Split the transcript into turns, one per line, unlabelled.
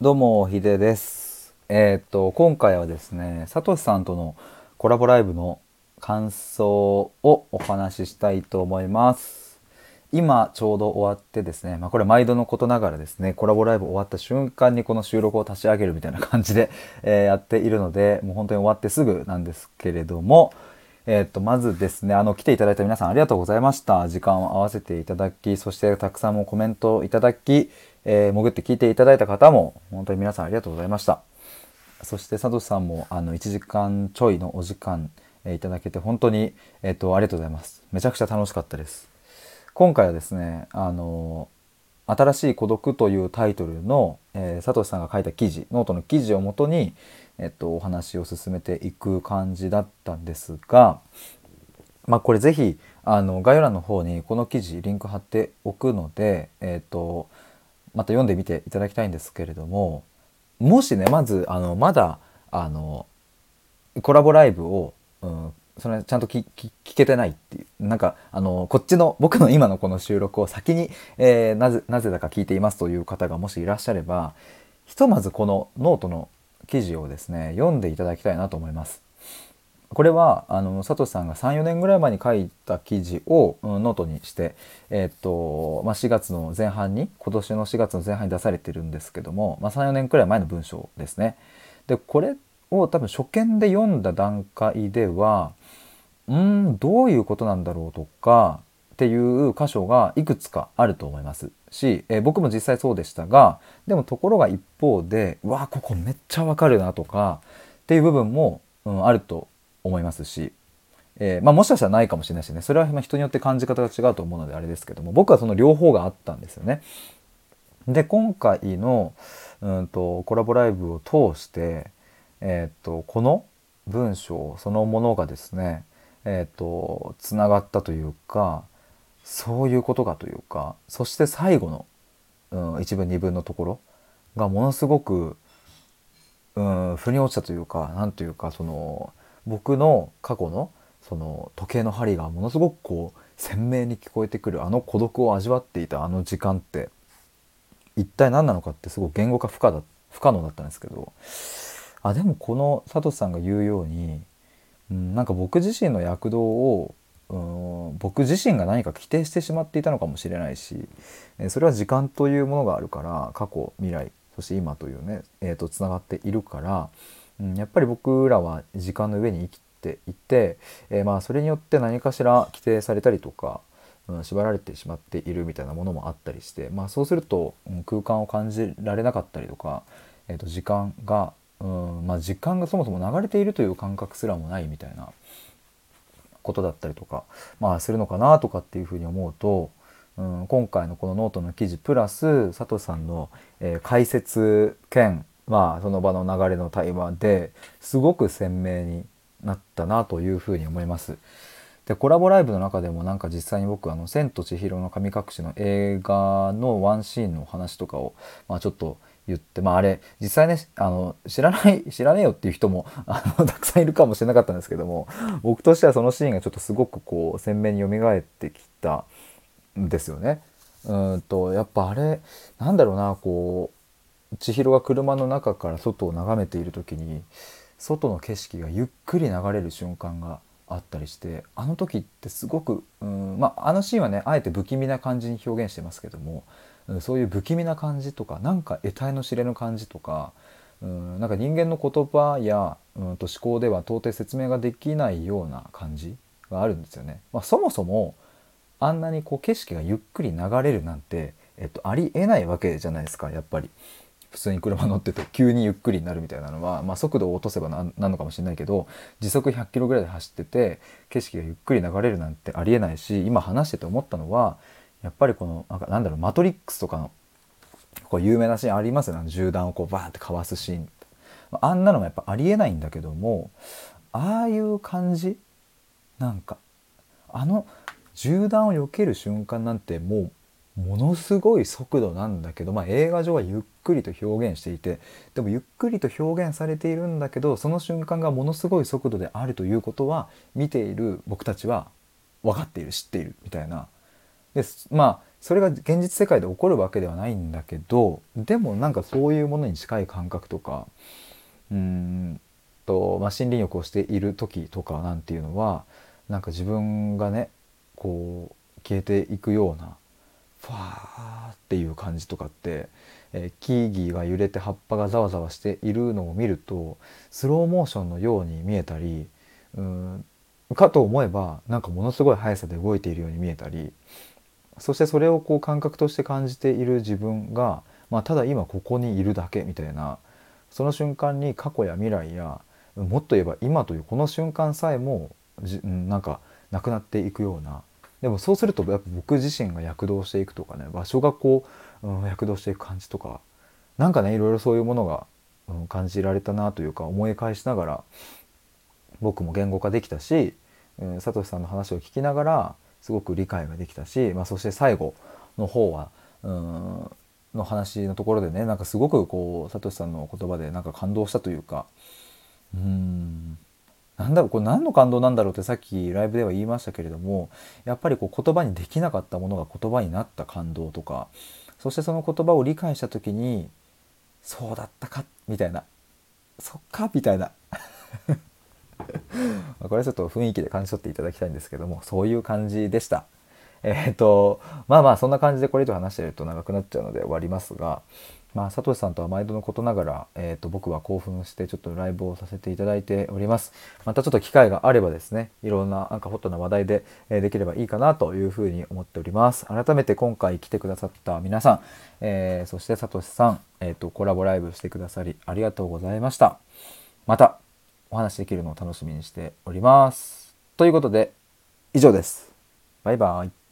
どうも、ひでです。えーっと、今回はですね、さとしさんとのコラボライブの感想をお話ししたいと思います。今、ちょうど終わってですね、まあこれ毎度のことながらですね、コラボライブ終わった瞬間にこの収録を立ち上げるみたいな感じで、えーやっているので、もう本当に終わってすぐなんですけれども、えーと、まずですね、あの、来ていただいた皆さんありがとうございました。時間を合わせていただき、そしてたくさんもコメントをいただき、えー潜って聞いていただいた方も、本当に皆さんありがとうございました。そして、サトシさんも、あの、1時間ちょいのお時間、えーいただけて、本当に、えっと、ありがとうございます。めちゃくちゃ楽しかったです。今回はですね、あの新しい孤独というタイトルの、えー、サトシさんが書いた記事、ノートの記事をもとに、えっと、お話を進めていく感じだったんですが、まあ、これぜひ、あの、概要欄の方にこの記事、リンク貼っておくので、えっと、また読んでみていただきたいんですけれども、もしね、まず、あの、まだ、あの、コラボライブを、うん、それちゃんと聞聞聞けてないっていうなんかあのこっちの僕の今のこの収録を先に、えーなぜなぜだか聞いていますという方がもしいらっしゃればひとまずこのノートの記事をですね読んでいただきたいなと思います。これはあの佐藤さんが34年ぐらい前に書いた記事を、ノートにして、えっとまあ、4月の前半に今年の4月の前半に出されてるんですけども、まあ、34年くらい前の文章ですね。でこれを多分初見で読んだ段階ではうんどういうことなんだろうとかっていう箇所がいくつかあると思いますし、えー僕も実際そうでしたがでもところが一方でうわここめっちゃわかるなとかっていう部分も、うん、あると思いますし、えーまあ、もしかしたらないかもしれないしねそれはま人によって感じ方が違うと思うのであれですけども僕はその両方があったんですよね。で今回のうんとコラボライブを通して、えーっとこの文章そのものがですねえーとつながったというかそういうことかというかそして最後の、うん、一文二文のところがものすごく、うん、腑に落ちたというかなんというかその僕の過去のその時計の針がものすごくこう鮮明に聞こえてくるあの孤独を味わっていたあの時間って一体何なのかってすごく言語化不可だ不可能だったんですけどあでもこのサトシさんが言うように、うん、なんか僕自身の躍動を、うん、僕自身が何か規定してしまっていたのかもしれないしえそれは時間というものがあるから過去未来そして今というね、えー、とつながっているから、うん、やっぱり僕らは時間の上に生きていて、えーまあそれによって何かしら規定されたりとか、うん、縛られてしまっているみたいなものもあったりして、まあ、そうすると、うん空間を感じられなかったりとか、えー、と時間が、うんまあ、時間がそもそも流れているという感覚すらもないみたいなことだったりとか、まあ、するのかなとかっていうふうに思うと、うん、今回のこのノートの記事プラスさとしさんの、えー解説兼、まあ、その場の流れの対話ですごく鮮明になったなというふうに思います。でコラボライブの中でもなんか実際に僕あの「千と千尋の神隠し」の映画のワンシーンの話とかを、まあ、ちょっと言ってまああれ実際ねあの知らない知らねえよっていう人もあの たくさんいるかもしれなかったんですけども僕としてはそのシーンがちょっとすごくこう鮮明に蘇ってきたんですよね。うんとやっぱあれなんだろうなこう千尋が車の中から外を眺めている時に外の景色がゆっくり流れる瞬間があったりしてあの時ってすごくうんまああのシーンはねあえて不気味な感じに表現してますけどもそういう不気味な感じとかなんか得体の知れぬ感じとかうんなんか人間の言葉やうんと思考では到底説明ができないような感じがあるんですよね。まあ、そもそもあんなにこう景色がゆっくり流れるなんて、えっと、ありえないわけじゃないですかやっぱり。普通に車乗ってて急にゆっくりになるみたいなのは、まあ、速度を落とせばななんのかもしれないけど時速100キロぐらいで走ってて景色がゆっくり流れるなんてありえないし今話してて思ったのはやっぱりこのなんかなんだろう「マトリックス」とかのこう有名なシーンありますよね。銃弾をこうバーンってかわすシーン。あんなのもやっぱありえないんだけどもああいう感じ？なんかあの銃弾を避ける瞬間なんてもうものすごい速度なんだけど、まあ、映画上はゆっくりと表現していてでもゆっくりと表現されているんだけどその瞬間がものすごい速度であるということは見ている僕たちは分かっている知っているみたいなでまあそれが現実世界で起こるわけではないんだけどでもなんかそういうものに近い感覚とかうんと、まあ、森林浴をしている時とかなんていうのはなんか自分がねこう消えていくようなファーっていう感じとかって、えー、木々が揺れて葉っぱがざわざわしているのを見るとスローモーションのように見えたりうんかと思えばなんかものすごい速さで動いているように見えたりそしてそれをこう感覚として感じている自分が、まあ、ただ今ここにいるだけみたいなその瞬間に過去や未来やもっと言えば今というこの瞬間さえもじなんかなくなっていくような。でもそうするとやっぱ僕自身が躍動していくとかね場所がこう、うん、躍動していく感じとかなんかねいろいろそういうものが、うん、感じられたなというか思い返しながら僕も言語化できたし、うん、サトシさんの話を聞きながらすごく理解ができたし、まあ、そして最後の方はうんの話のところでねなんかすごくこうサトシさんの言葉でなんか感動したというかうんなんだろうこれ何の感動なんだろうってさっきライブでは言いましたけれどもやっぱりこう言葉にできなかったものが言葉になった感動とかそしてその言葉を理解した時にそうだったかみたいなそっかみたいなこれはちょっと雰囲気で感じ取っていただきたいんですけどもそういう感じでした。えっ、ー、とまあまあそんな感じでこれ以上話してると長くなっちゃうので終わりますがまあ、サトシさんとは毎度のことながら、えーと、僕は興奮してちょっとライブをさせていただいております。またちょっと機会があればですね、いろんななんかホットな話題で、え、できればいいかなというふうに思っております。改めて今回来てくださった皆さん、えー、そしてサトシさん、えーと、コラボライブしてくださりありがとうございました。またお話できるのを楽しみにしております。ということで以上です。バイバイ。